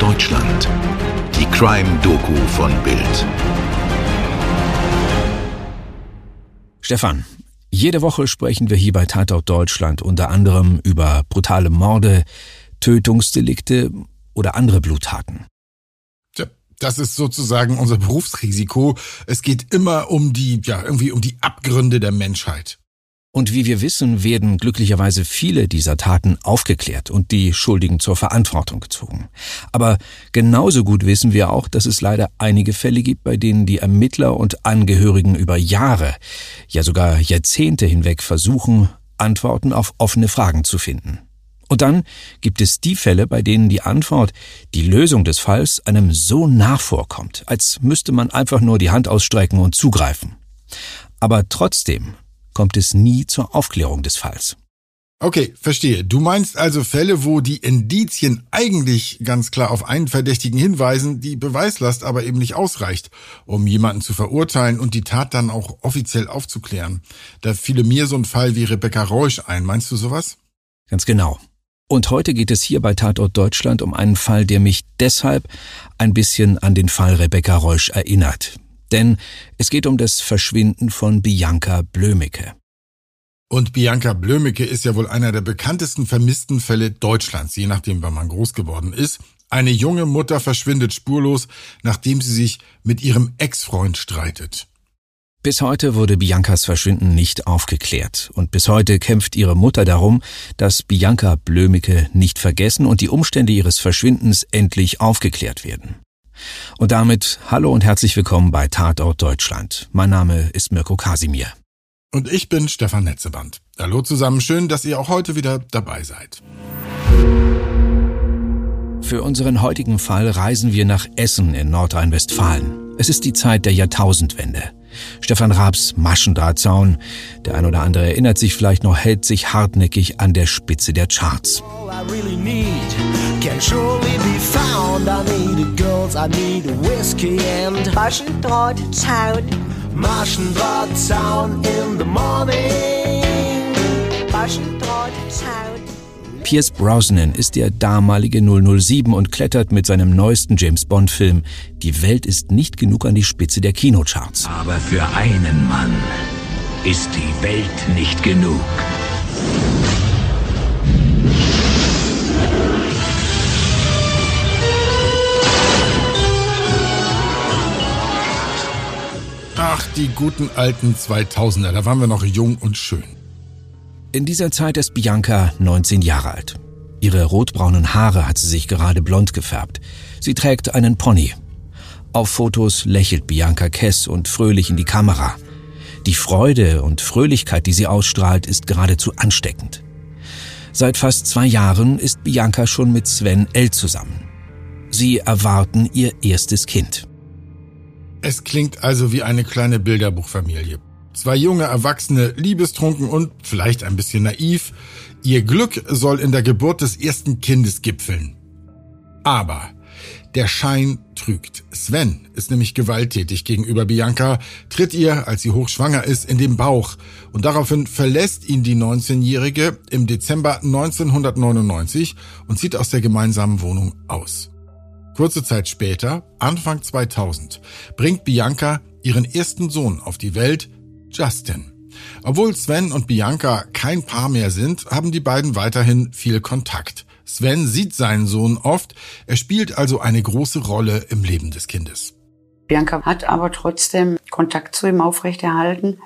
Deutschland. Die Crime-Doku von Bild. Stefan, jede Woche sprechen wir hier bei Tatort Deutschland unter anderem über brutale Morde, Tötungsdelikte oder andere Bluttaten. Tja, das ist sozusagen unser Berufsrisiko. Es geht immer um die, ja, irgendwie um die Abgründe der Menschheit. Und wie wir wissen, werden glücklicherweise viele dieser Taten aufgeklärt und die Schuldigen zur Verantwortung gezogen. Aber genauso gut wissen wir auch, dass es leider einige Fälle gibt, bei denen die Ermittler und Angehörigen über Jahre, ja sogar Jahrzehnte hinweg versuchen, Antworten auf offene Fragen zu finden. Und dann gibt es die Fälle, bei denen die Antwort, die Lösung des Falls einem so nah vorkommt, als müsste man einfach nur die Hand ausstrecken und zugreifen. Aber trotzdem kommt es nie zur Aufklärung des Falls. Okay, verstehe. Du meinst also Fälle, wo die Indizien eigentlich ganz klar auf einen Verdächtigen hinweisen, die Beweislast aber eben nicht ausreicht, um jemanden zu verurteilen und die Tat dann auch offiziell aufzuklären. Da fiele mir so ein Fall wie Rebecca Reusch ein. Meinst du sowas? Ganz genau. Und heute geht es hier bei Tatort Deutschland um einen Fall, der mich deshalb ein bisschen an den Fall Rebecca Reusch erinnert. Denn es geht um das Verschwinden von Bianca Blömecke. Und Bianca Blömecke ist ja wohl einer der bekanntesten vermissten Fälle Deutschlands, je nachdem, wann man groß geworden ist. Eine junge Mutter verschwindet spurlos, nachdem sie sich mit ihrem Ex-Freund streitet. Bis heute wurde Biancas Verschwinden nicht aufgeklärt und bis heute kämpft ihre Mutter darum, dass Bianca Blömecke nicht vergessen und die Umstände ihres Verschwindens endlich aufgeklärt werden. Und damit hallo und herzlich willkommen bei Tatort Deutschland. Mein Name ist Mirko Kasimir. Und ich bin Stefan Netzeband. Hallo zusammen, schön, dass ihr auch heute wieder dabei seid. Für unseren heutigen Fall reisen wir nach Essen in Nordrhein-Westfalen. Es ist die Zeit der Jahrtausendwende. Stefan Raabs Maschendrahtzaun, der ein oder andere erinnert sich vielleicht noch, hält sich hartnäckig an der Spitze der Charts. Maschendrahtzaun in the morning. Maschendrahtzaun. Pierce Brosnan ist der damalige 007 und klettert mit seinem neuesten James Bond-Film Die Welt ist nicht genug an die Spitze der Kinocharts. Aber für einen Mann ist die Welt nicht genug. Ach, die guten alten 2000er, da waren wir noch jung und schön. In dieser Zeit ist Bianca 19 Jahre alt. Ihre rotbraunen Haare hat sie sich gerade blond gefärbt. Sie trägt einen Pony. Auf Fotos lächelt Bianca Kess und fröhlich in die Kamera. Die Freude und Fröhlichkeit, die sie ausstrahlt, ist geradezu ansteckend. Seit fast zwei Jahren ist Bianca schon mit Sven L. zusammen. Sie erwarten ihr erstes Kind. Es klingt also wie eine kleine Bilderbuchfamilie. Zwei junge Erwachsene, liebestrunken und vielleicht ein bisschen naiv. Ihr Glück soll in der Geburt des ersten Kindes gipfeln. Aber der Schein trügt. Sven ist nämlich gewalttätig gegenüber Bianca, tritt ihr, als sie hochschwanger ist, in den Bauch und daraufhin verlässt ihn die 19-Jährige im Dezember 1999 und zieht aus der gemeinsamen Wohnung aus. Kurze Zeit später, Anfang 2000, bringt Bianca ihren ersten Sohn auf die Welt, Justin. Obwohl Sven und Bianca kein Paar mehr sind, haben die beiden weiterhin viel Kontakt. Sven sieht seinen Sohn oft, er spielt also eine große Rolle im Leben des Kindes. Bianca hat aber trotzdem Kontakt zu ihm aufrechterhalten,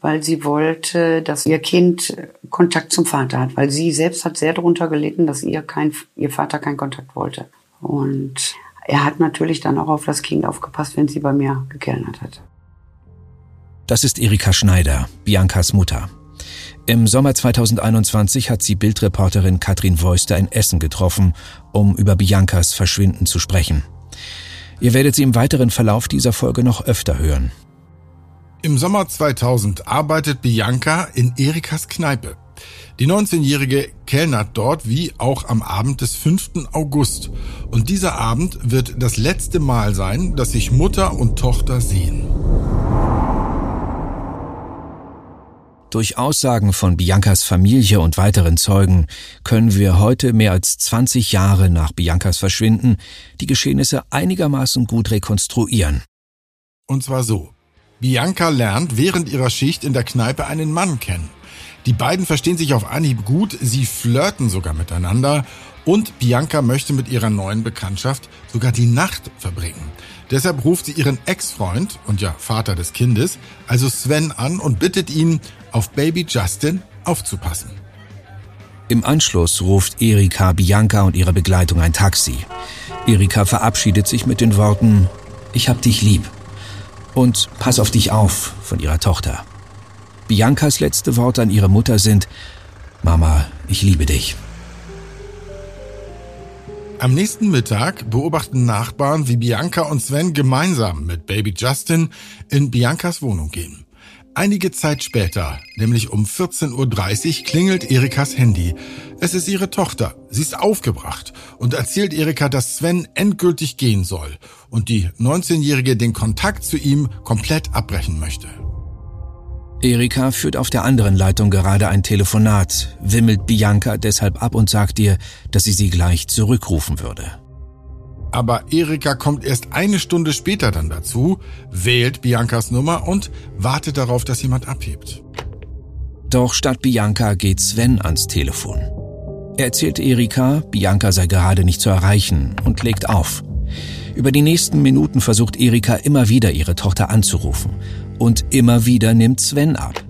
weil sie wollte, dass ihr Kind Kontakt zum Vater hat, weil sie selbst hat sehr darunter gelitten, dass ihr, kein, ihr Vater keinen Kontakt wollte. Und er hat natürlich dann auch auf das Kind aufgepasst, wenn sie bei mir gekellnert hat. Das ist Erika Schneider, Biancas Mutter. Im Sommer 2021 hat sie Bildreporterin Katrin Voister in Essen getroffen, um über Biancas Verschwinden zu sprechen. Ihr werdet sie im weiteren Verlauf dieser Folge noch öfter hören. Im Sommer 2000 arbeitet Bianca in Erikas Kneipe. Die 19-Jährige kellnert dort wie auch am Abend des 5. August. Und dieser Abend wird das letzte Mal sein, dass sich Mutter und Tochter sehen. Durch Aussagen von Biancas Familie und weiteren Zeugen können wir heute mehr als 20 Jahre nach Biancas Verschwinden die Geschehnisse einigermaßen gut rekonstruieren. Und zwar so. Bianca lernt während ihrer Schicht in der Kneipe einen Mann kennen. Die beiden verstehen sich auf Anhieb gut, sie flirten sogar miteinander und Bianca möchte mit ihrer neuen Bekanntschaft sogar die Nacht verbringen. Deshalb ruft sie ihren Ex-Freund und ja Vater des Kindes, also Sven, an und bittet ihn, auf Baby Justin aufzupassen. Im Anschluss ruft Erika Bianca und ihre Begleitung ein Taxi. Erika verabschiedet sich mit den Worten Ich hab dich lieb und Pass auf dich auf von ihrer Tochter. Biancas letzte Worte an ihre Mutter sind Mama, ich liebe dich. Am nächsten Mittag beobachten Nachbarn, wie Bianca und Sven gemeinsam mit Baby Justin in Biancas Wohnung gehen. Einige Zeit später, nämlich um 14.30 Uhr, klingelt Erikas Handy. Es ist ihre Tochter. Sie ist aufgebracht und erzählt Erika, dass Sven endgültig gehen soll und die 19-Jährige den Kontakt zu ihm komplett abbrechen möchte. Erika führt auf der anderen Leitung gerade ein Telefonat, wimmelt Bianca deshalb ab und sagt ihr, dass sie sie gleich zurückrufen würde. Aber Erika kommt erst eine Stunde später dann dazu, wählt Biancas Nummer und wartet darauf, dass jemand abhebt. Doch statt Bianca geht Sven ans Telefon. Er erzählt Erika, Bianca sei gerade nicht zu erreichen und legt auf. Über die nächsten Minuten versucht Erika immer wieder ihre Tochter anzurufen und immer wieder nimmt Sven ab.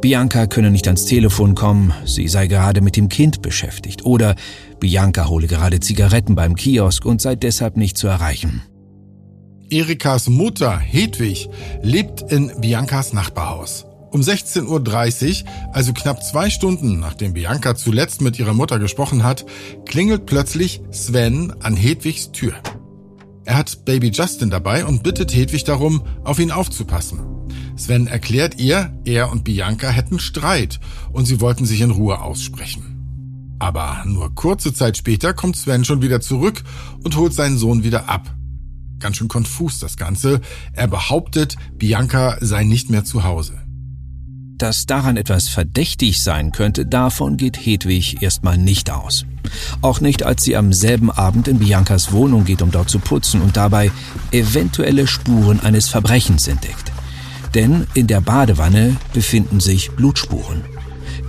Bianca könne nicht ans Telefon kommen, sie sei gerade mit dem Kind beschäftigt oder Bianca hole gerade Zigaretten beim Kiosk und sei deshalb nicht zu erreichen. Erikas Mutter, Hedwig, lebt in Biancas Nachbarhaus. Um 16.30 Uhr, also knapp zwei Stunden nachdem Bianca zuletzt mit ihrer Mutter gesprochen hat, klingelt plötzlich Sven an Hedwigs Tür. Er hat Baby Justin dabei und bittet Hedwig darum, auf ihn aufzupassen. Sven erklärt ihr, er und Bianca hätten Streit und sie wollten sich in Ruhe aussprechen. Aber nur kurze Zeit später kommt Sven schon wieder zurück und holt seinen Sohn wieder ab. Ganz schön konfus das Ganze. Er behauptet, Bianca sei nicht mehr zu Hause. Dass daran etwas verdächtig sein könnte, davon geht Hedwig erstmal nicht aus. Auch nicht, als sie am selben Abend in Biancas Wohnung geht, um dort zu putzen und dabei eventuelle Spuren eines Verbrechens entdeckt. Denn in der Badewanne befinden sich Blutspuren.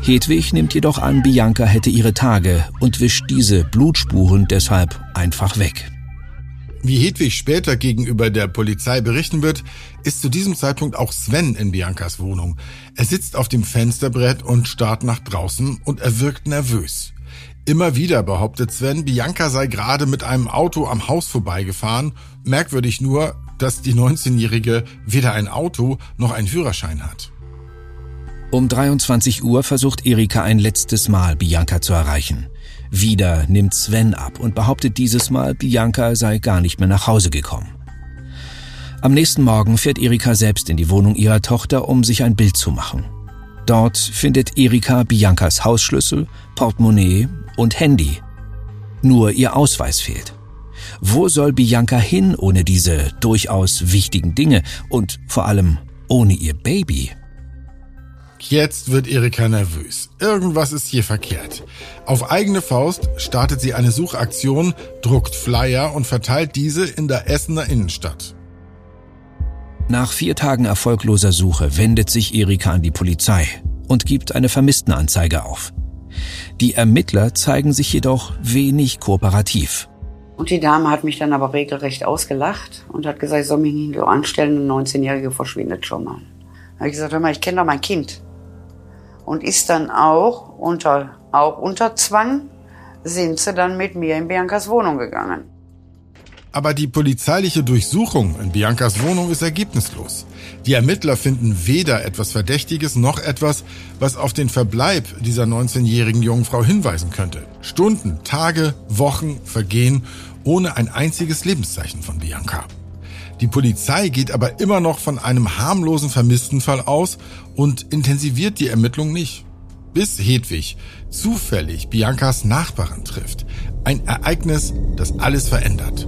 Hedwig nimmt jedoch an, Bianca hätte ihre Tage und wischt diese Blutspuren deshalb einfach weg. Wie Hedwig später gegenüber der Polizei berichten wird, ist zu diesem Zeitpunkt auch Sven in Biancas Wohnung. Er sitzt auf dem Fensterbrett und starrt nach draußen und er wirkt nervös. Immer wieder behauptet Sven, Bianca sei gerade mit einem Auto am Haus vorbeigefahren. Merkwürdig nur, dass die 19-Jährige weder ein Auto noch einen Führerschein hat. Um 23 Uhr versucht Erika ein letztes Mal Bianca zu erreichen. Wieder nimmt Sven ab und behauptet dieses Mal, Bianca sei gar nicht mehr nach Hause gekommen. Am nächsten Morgen fährt Erika selbst in die Wohnung ihrer Tochter, um sich ein Bild zu machen. Dort findet Erika Biancas Hausschlüssel, Portemonnaie und Handy. Nur ihr Ausweis fehlt. Wo soll Bianca hin ohne diese durchaus wichtigen Dinge und vor allem ohne ihr Baby? Jetzt wird Erika nervös. Irgendwas ist hier verkehrt. Auf eigene Faust startet sie eine Suchaktion, druckt Flyer und verteilt diese in der Essener Innenstadt. Nach vier Tagen erfolgloser Suche wendet sich Erika an die Polizei und gibt eine Vermisstenanzeige auf. Die Ermittler zeigen sich jedoch wenig kooperativ. Und die Dame hat mich dann aber regelrecht ausgelacht und hat gesagt, ich soll mich nicht so anstellen, eine 19-Jährige verschwindet schon mal. Da habe ich gesagt, hör mal, ich kenne doch mein Kind und ist dann auch unter, auch unter Zwang, sind sie dann mit mir in Biancas Wohnung gegangen. Aber die polizeiliche Durchsuchung in Biancas Wohnung ist ergebnislos. Die Ermittler finden weder etwas Verdächtiges noch etwas, was auf den Verbleib dieser 19-jährigen Jungfrau hinweisen könnte. Stunden, Tage, Wochen vergehen ohne ein einziges Lebenszeichen von Bianca. Die Polizei geht aber immer noch von einem harmlosen Vermisstenfall aus und intensiviert die Ermittlung nicht. Bis Hedwig zufällig Biancas Nachbarin trifft. Ein Ereignis, das alles verändert.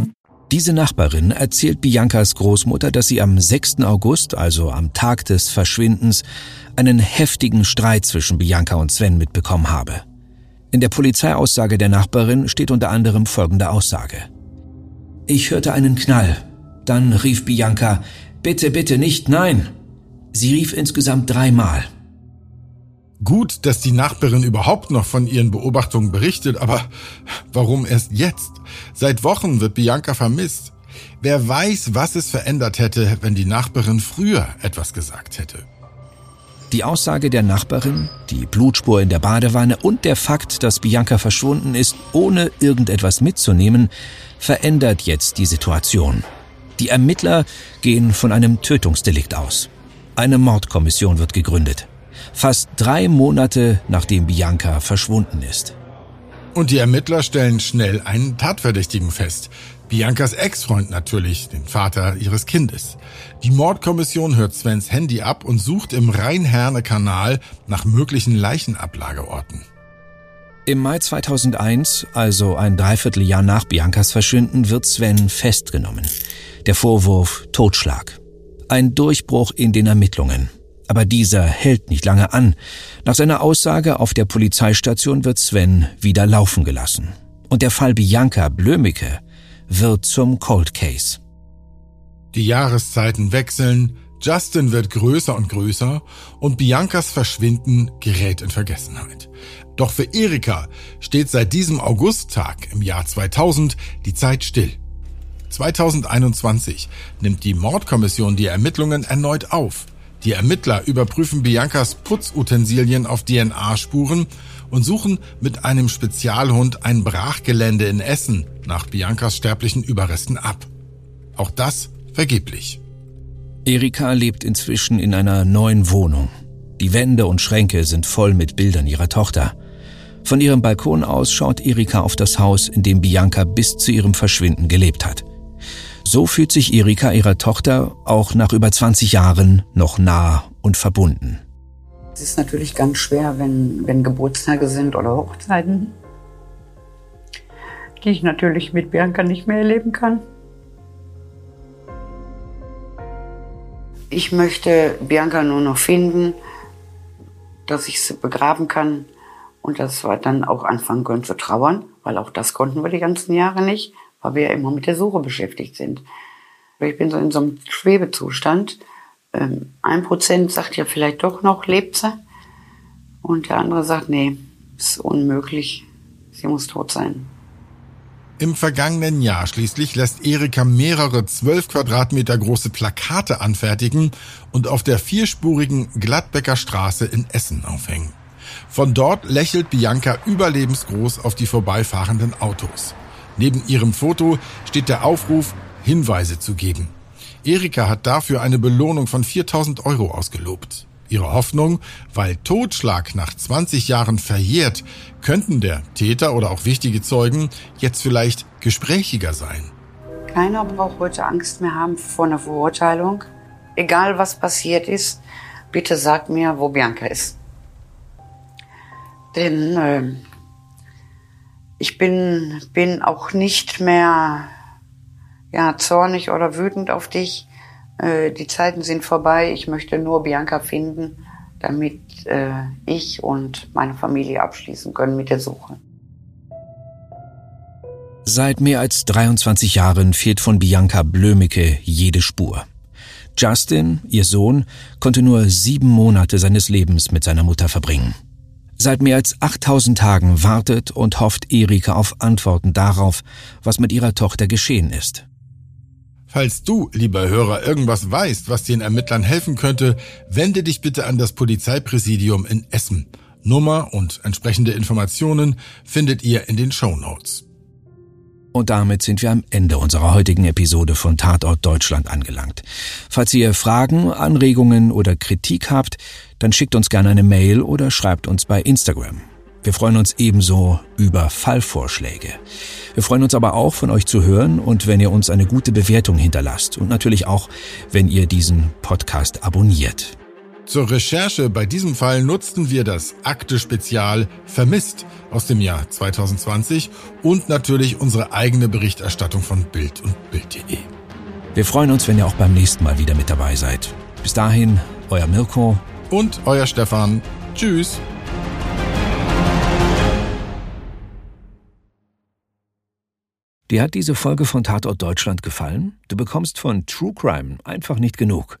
Diese Nachbarin erzählt Biancas Großmutter, dass sie am 6. August, also am Tag des Verschwindens, einen heftigen Streit zwischen Bianca und Sven mitbekommen habe. In der Polizeiaussage der Nachbarin steht unter anderem folgende Aussage. Ich hörte einen Knall. Dann rief Bianca, bitte, bitte nicht, nein. Sie rief insgesamt dreimal. Gut, dass die Nachbarin überhaupt noch von ihren Beobachtungen berichtet, aber warum erst jetzt? Seit Wochen wird Bianca vermisst. Wer weiß, was es verändert hätte, wenn die Nachbarin früher etwas gesagt hätte. Die Aussage der Nachbarin, die Blutspur in der Badewanne und der Fakt, dass Bianca verschwunden ist, ohne irgendetwas mitzunehmen, verändert jetzt die Situation. Die Ermittler gehen von einem Tötungsdelikt aus. Eine Mordkommission wird gegründet. Fast drei Monate nachdem Bianca verschwunden ist. Und die Ermittler stellen schnell einen Tatverdächtigen fest. Biancas Ex-Freund natürlich, den Vater ihres Kindes. Die Mordkommission hört Svens Handy ab und sucht im Rhein-Herne-Kanal nach möglichen Leichenablageorten. Im Mai 2001, also ein Dreivierteljahr nach Biancas Verschwinden, wird Sven festgenommen. Der Vorwurf Totschlag ein Durchbruch in den Ermittlungen. Aber dieser hält nicht lange an. Nach seiner Aussage auf der Polizeistation wird Sven wieder laufen gelassen. Und der Fall Bianca Blömicke wird zum Cold Case. Die Jahreszeiten wechseln, Justin wird größer und größer und Biancas Verschwinden gerät in Vergessenheit. Doch für Erika steht seit diesem Augusttag im Jahr 2000 die Zeit still. 2021 nimmt die Mordkommission die Ermittlungen erneut auf. Die Ermittler überprüfen Biancas Putzutensilien auf DNA-Spuren und suchen mit einem Spezialhund ein Brachgelände in Essen nach Biancas sterblichen Überresten ab. Auch das vergeblich. Erika lebt inzwischen in einer neuen Wohnung. Die Wände und Schränke sind voll mit Bildern ihrer Tochter. Von ihrem Balkon aus schaut Erika auf das Haus, in dem Bianca bis zu ihrem Verschwinden gelebt hat. So fühlt sich Erika ihrer Tochter auch nach über 20 Jahren noch nah und verbunden. Es ist natürlich ganz schwer, wenn, wenn Geburtstage sind oder Hochzeiten, die ich natürlich mit Bianca nicht mehr erleben kann. Ich möchte Bianca nur noch finden, dass ich sie begraben kann und dass wir dann auch anfangen können zu trauern, weil auch das konnten wir die ganzen Jahre nicht weil wir ja immer mit der Suche beschäftigt sind. Ich bin so in so einem Schwebezustand. Ähm, ein Prozent sagt ja vielleicht doch noch, lebt sie. Und der andere sagt, nee, ist unmöglich. Sie muss tot sein. Im vergangenen Jahr schließlich lässt Erika mehrere zwölf Quadratmeter große Plakate anfertigen und auf der vierspurigen Gladbecker Straße in Essen aufhängen. Von dort lächelt Bianca überlebensgroß auf die vorbeifahrenden Autos. Neben ihrem Foto steht der Aufruf, Hinweise zu geben. Erika hat dafür eine Belohnung von 4000 Euro ausgelobt. Ihre Hoffnung, weil Totschlag nach 20 Jahren verjährt, könnten der Täter oder auch wichtige Zeugen jetzt vielleicht gesprächiger sein. Keiner braucht heute Angst mehr haben vor einer Verurteilung. Egal was passiert ist, bitte sag mir, wo Bianca ist. Denn äh, ich bin, bin auch nicht mehr ja, zornig oder wütend auf dich. Äh, die Zeiten sind vorbei. Ich möchte nur Bianca finden, damit äh, ich und meine Familie abschließen können mit der Suche. Seit mehr als 23 Jahren fehlt von Bianca Blömicke jede Spur. Justin, ihr Sohn, konnte nur sieben Monate seines Lebens mit seiner Mutter verbringen. Seit mehr als 8000 Tagen wartet und hofft Erika auf Antworten darauf, was mit ihrer Tochter geschehen ist. Falls du, lieber Hörer, irgendwas weißt, was den Ermittlern helfen könnte, wende dich bitte an das Polizeipräsidium in Essen. Nummer und entsprechende Informationen findet ihr in den Show Notes. Und damit sind wir am Ende unserer heutigen Episode von Tatort Deutschland angelangt. Falls ihr Fragen, Anregungen oder Kritik habt, dann schickt uns gerne eine Mail oder schreibt uns bei Instagram. Wir freuen uns ebenso über Fallvorschläge. Wir freuen uns aber auch, von euch zu hören und wenn ihr uns eine gute Bewertung hinterlasst und natürlich auch, wenn ihr diesen Podcast abonniert. Zur Recherche bei diesem Fall nutzten wir das Akte Spezial Vermisst aus dem Jahr 2020 und natürlich unsere eigene Berichterstattung von Bild und Bild.de. Wir freuen uns, wenn ihr auch beim nächsten Mal wieder mit dabei seid. Bis dahin, euer Mirko und euer Stefan. Tschüss. Dir hat diese Folge von Tatort Deutschland gefallen? Du bekommst von True Crime einfach nicht genug.